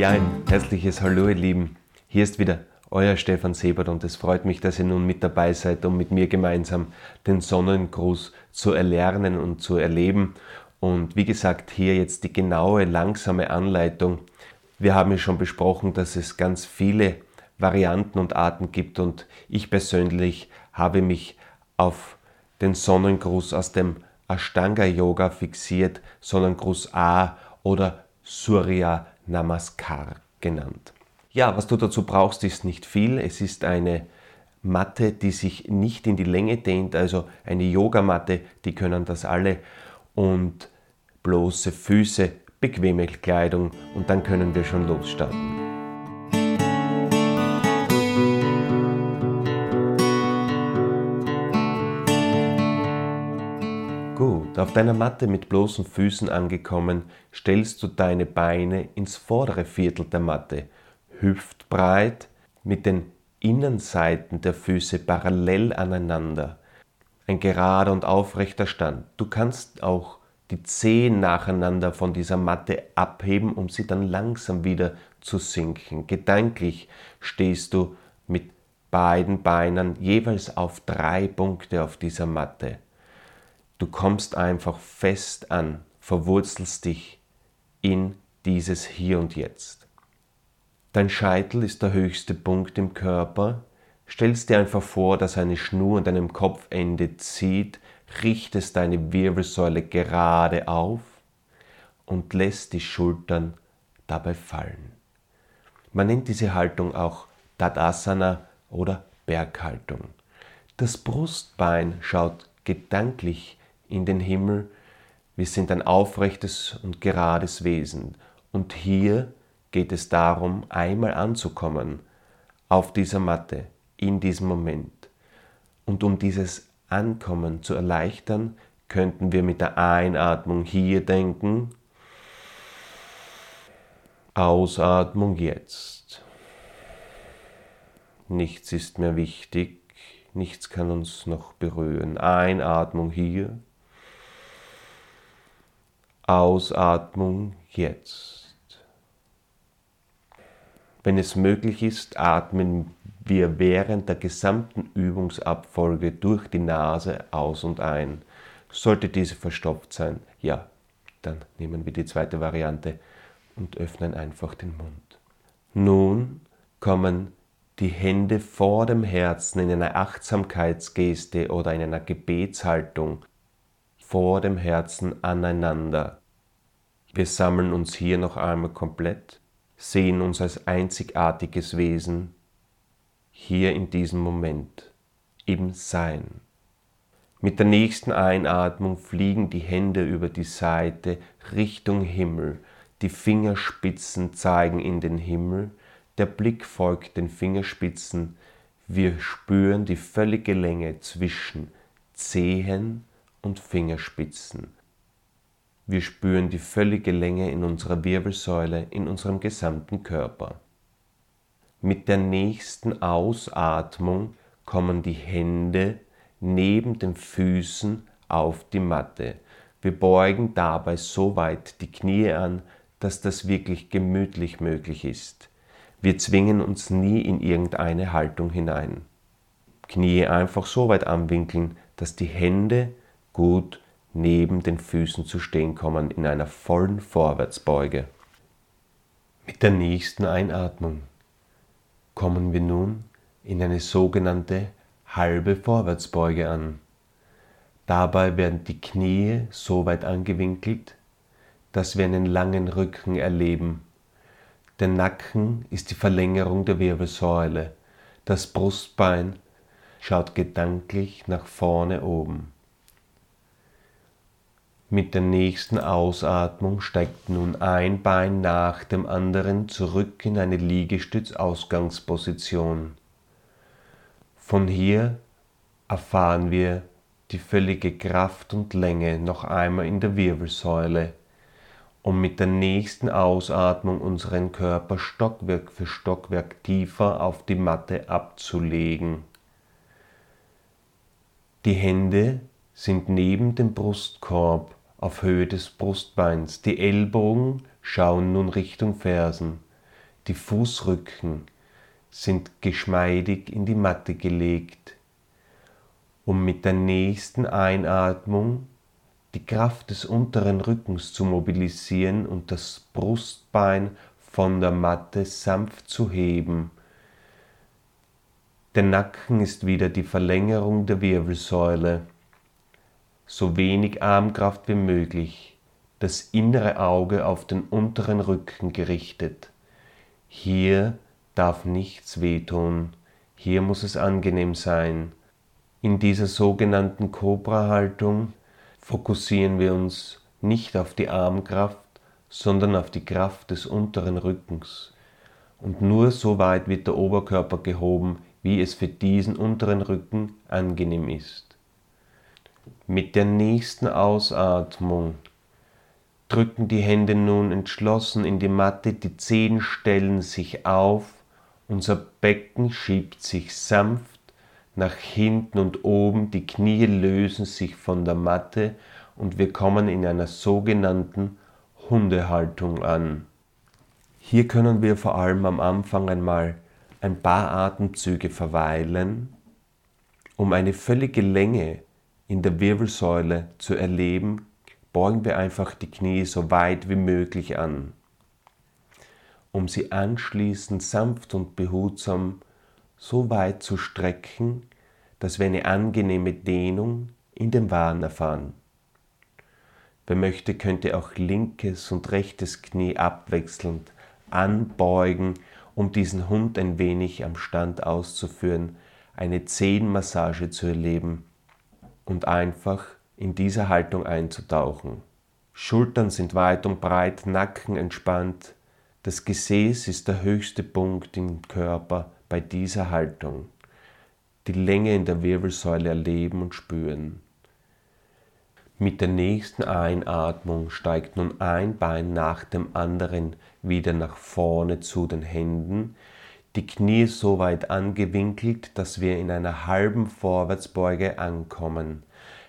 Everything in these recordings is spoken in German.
Ja, ein herzliches Hallo, ihr Lieben. Hier ist wieder euer Stefan Sebert und es freut mich, dass ihr nun mit dabei seid, um mit mir gemeinsam den Sonnengruß zu erlernen und zu erleben. Und wie gesagt, hier jetzt die genaue, langsame Anleitung. Wir haben ja schon besprochen, dass es ganz viele Varianten und Arten gibt und ich persönlich habe mich auf den Sonnengruß aus dem Ashtanga Yoga fixiert, Sonnengruß A oder Surya Namaskar genannt. Ja, was du dazu brauchst, ist nicht viel. Es ist eine Matte, die sich nicht in die Länge dehnt, also eine Yogamatte, die können das alle und bloße Füße, bequeme Kleidung und dann können wir schon losstarten. Auf deiner Matte mit bloßen Füßen angekommen, stellst du deine Beine ins vordere Viertel der Matte, hüftbreit, mit den Innenseiten der Füße parallel aneinander. Ein gerader und aufrechter Stand. Du kannst auch die Zehen nacheinander von dieser Matte abheben, um sie dann langsam wieder zu sinken. Gedanklich stehst du mit beiden Beinen jeweils auf drei Punkte auf dieser Matte. Du kommst einfach fest an, verwurzelst dich in dieses Hier und Jetzt. Dein Scheitel ist der höchste Punkt im Körper. Stellst dir einfach vor, dass eine Schnur an deinem Kopfende zieht, richtest deine Wirbelsäule gerade auf und lässt die Schultern dabei fallen. Man nennt diese Haltung auch Tadasana oder Berghaltung. Das Brustbein schaut gedanklich in den Himmel. Wir sind ein aufrechtes und gerades Wesen. Und hier geht es darum, einmal anzukommen auf dieser Matte, in diesem Moment. Und um dieses Ankommen zu erleichtern, könnten wir mit der Einatmung hier denken, Ausatmung jetzt. Nichts ist mehr wichtig, nichts kann uns noch berühren. Einatmung hier, Ausatmung jetzt. Wenn es möglich ist, atmen wir während der gesamten Übungsabfolge durch die Nase aus und ein. Sollte diese verstopft sein, ja, dann nehmen wir die zweite Variante und öffnen einfach den Mund. Nun kommen die Hände vor dem Herzen in einer Achtsamkeitsgeste oder in einer Gebetshaltung vor dem Herzen aneinander. Wir sammeln uns hier noch einmal komplett, sehen uns als einzigartiges Wesen hier in diesem Moment, im Sein. Mit der nächsten Einatmung fliegen die Hände über die Seite Richtung Himmel, die Fingerspitzen zeigen in den Himmel, der Blick folgt den Fingerspitzen, wir spüren die völlige Länge zwischen Zehen und Fingerspitzen. Wir spüren die völlige Länge in unserer Wirbelsäule, in unserem gesamten Körper. Mit der nächsten Ausatmung kommen die Hände neben den Füßen auf die Matte. Wir beugen dabei so weit die Knie an, dass das wirklich gemütlich möglich ist. Wir zwingen uns nie in irgendeine Haltung hinein. Knie einfach so weit anwinkeln, dass die Hände gut neben den Füßen zu stehen kommen in einer vollen Vorwärtsbeuge. Mit der nächsten Einatmung kommen wir nun in eine sogenannte halbe Vorwärtsbeuge an. Dabei werden die Knie so weit angewinkelt, dass wir einen langen Rücken erleben. Der Nacken ist die Verlängerung der Wirbelsäule. Das Brustbein schaut gedanklich nach vorne oben. Mit der nächsten Ausatmung steigt nun ein Bein nach dem anderen zurück in eine Liegestütz-Ausgangsposition. Von hier erfahren wir die völlige Kraft und Länge noch einmal in der Wirbelsäule, um mit der nächsten Ausatmung unseren Körper Stockwerk für Stockwerk tiefer auf die Matte abzulegen. Die Hände sind neben dem Brustkorb auf Höhe des Brustbeins. Die Ellbogen schauen nun Richtung Fersen. Die Fußrücken sind geschmeidig in die Matte gelegt, um mit der nächsten Einatmung die Kraft des unteren Rückens zu mobilisieren und das Brustbein von der Matte sanft zu heben. Der Nacken ist wieder die Verlängerung der Wirbelsäule. So wenig Armkraft wie möglich, das innere Auge auf den unteren Rücken gerichtet. Hier darf nichts wehtun, hier muss es angenehm sein. In dieser sogenannten Cobra-Haltung fokussieren wir uns nicht auf die Armkraft, sondern auf die Kraft des unteren Rückens. Und nur so weit wird der Oberkörper gehoben, wie es für diesen unteren Rücken angenehm ist. Mit der nächsten Ausatmung drücken die Hände nun entschlossen in die Matte, die Zehen stellen sich auf, unser Becken schiebt sich sanft nach hinten und oben, die Knie lösen sich von der Matte und wir kommen in einer sogenannten Hundehaltung an. Hier können wir vor allem am Anfang einmal ein paar Atemzüge verweilen, um eine völlige Länge in der Wirbelsäule zu erleben, beugen wir einfach die Knie so weit wie möglich an, um sie anschließend sanft und behutsam so weit zu strecken, dass wir eine angenehme Dehnung in den Waden erfahren. Wer möchte, könnte auch linkes und rechtes Knie abwechselnd anbeugen, um diesen Hund ein wenig am Stand auszuführen, eine Zehenmassage zu erleben und einfach in dieser Haltung einzutauchen. Schultern sind weit und breit, Nacken entspannt. Das Gesäß ist der höchste Punkt im Körper bei dieser Haltung. Die Länge in der Wirbelsäule erleben und spüren. Mit der nächsten Einatmung steigt nun ein Bein nach dem anderen wieder nach vorne zu den Händen, die Knie so weit angewinkelt, dass wir in einer halben Vorwärtsbeuge ankommen.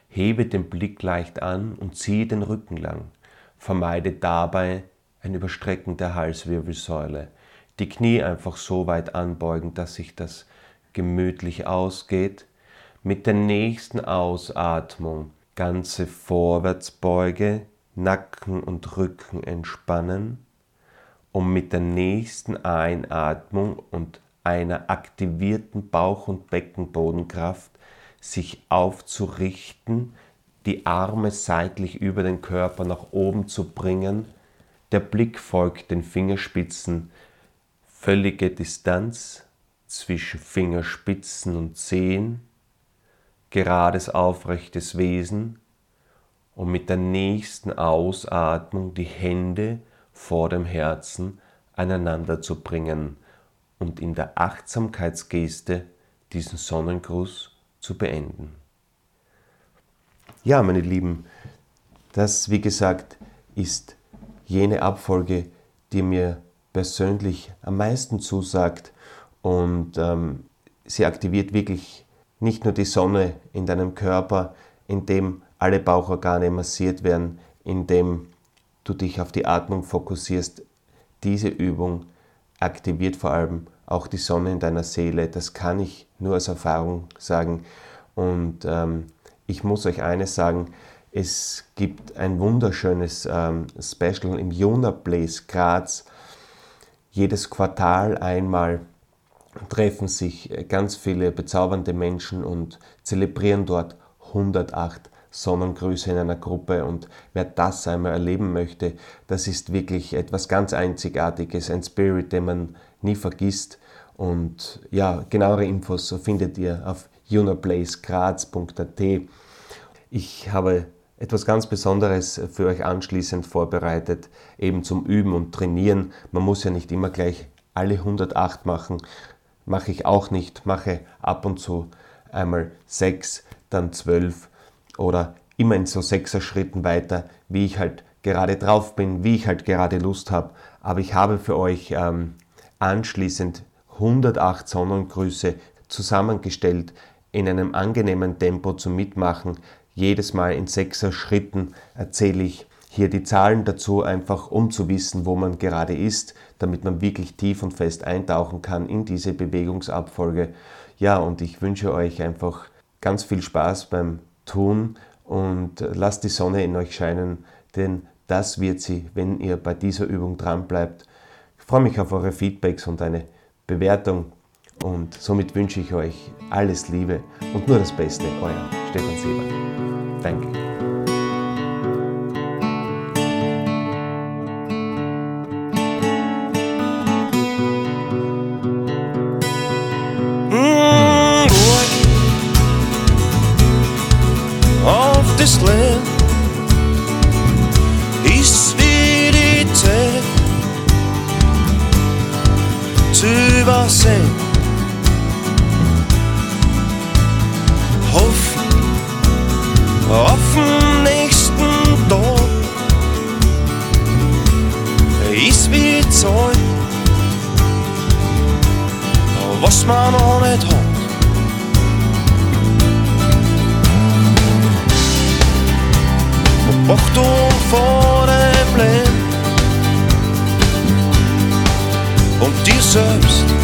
Hebe den Blick leicht an und ziehe den Rücken lang. Vermeide dabei ein Überstrecken der Halswirbelsäule. Die Knie einfach so weit anbeugen, dass sich das gemütlich ausgeht. Mit der nächsten Ausatmung ganze Vorwärtsbeuge, Nacken und Rücken entspannen, um mit der nächsten Einatmung und einer aktivierten Bauch- und Beckenbodenkraft sich aufzurichten, die Arme seitlich über den Körper nach oben zu bringen. Der Blick folgt den Fingerspitzen. Völlige Distanz zwischen Fingerspitzen und Zehen. Gerades aufrechtes Wesen. Und mit der nächsten Ausatmung die Hände vor dem Herzen aneinander zu bringen und in der Achtsamkeitsgeste diesen Sonnengruß zu beenden. Ja, meine Lieben, das, wie gesagt, ist jene Abfolge, die mir persönlich am meisten zusagt und ähm, sie aktiviert wirklich nicht nur die Sonne in deinem Körper, in dem alle Bauchorgane massiert werden, in dem du dich auf die Atmung fokussierst. Diese Übung aktiviert vor allem auch die Sonne in deiner Seele. Das kann ich nur aus Erfahrung sagen. Und ähm, ich muss euch eines sagen, es gibt ein wunderschönes ähm, Special im Juna Place Graz. Jedes Quartal einmal treffen sich ganz viele bezaubernde Menschen und zelebrieren dort 108 Sonnengrüße in einer Gruppe. Und wer das einmal erleben möchte, das ist wirklich etwas ganz Einzigartiges, ein Spirit, den man nie vergisst. Und ja, genauere Infos findet ihr auf junaplacegraz.at. Ich habe etwas ganz Besonderes für euch anschließend vorbereitet, eben zum Üben und Trainieren. Man muss ja nicht immer gleich alle 108 machen, mache ich auch nicht, mache ab und zu einmal 6, dann 12 oder immer in so sechser Schritten weiter, wie ich halt gerade drauf bin, wie ich halt gerade Lust habe. Aber ich habe für euch ähm, anschließend 108 Sonnengrüße zusammengestellt in einem angenehmen Tempo zum Mitmachen. Jedes Mal in sechser Schritten erzähle ich hier die Zahlen dazu, einfach um zu wissen, wo man gerade ist, damit man wirklich tief und fest eintauchen kann in diese Bewegungsabfolge. Ja, und ich wünsche euch einfach ganz viel Spaß beim Tun und lasst die Sonne in euch scheinen, denn das wird sie, wenn ihr bei dieser Übung dran bleibt. Ich freue mich auf eure Feedbacks und eine Bewertung und somit wünsche ich euch alles Liebe und nur das Beste, euer Stefan Seber. Danke. Übersehen. Hoffen auf den nächsten Tag ist wie Zeit, was man noch nicht hat. Achtung vor dem Leben und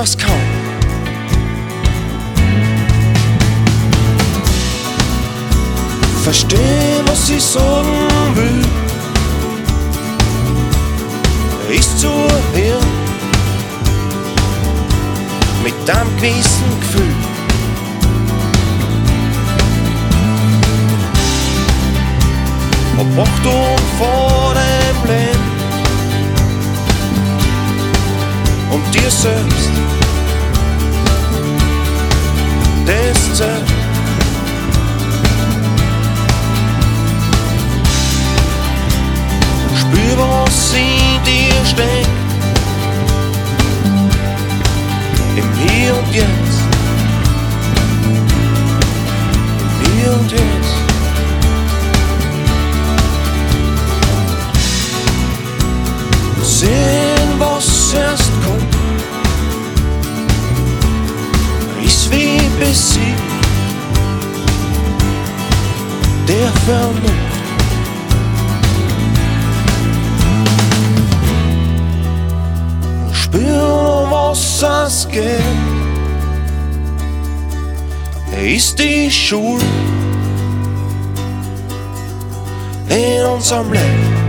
kann. Versteh, was ich sagen will, ist zu hören mit einem gewissen Gefühl. Op Achtung vor und dir selbst. Das zählt. Spür, was in dir steckt. Vernunft. Spüren, was es geht, ist die Schuld in unserem Leben.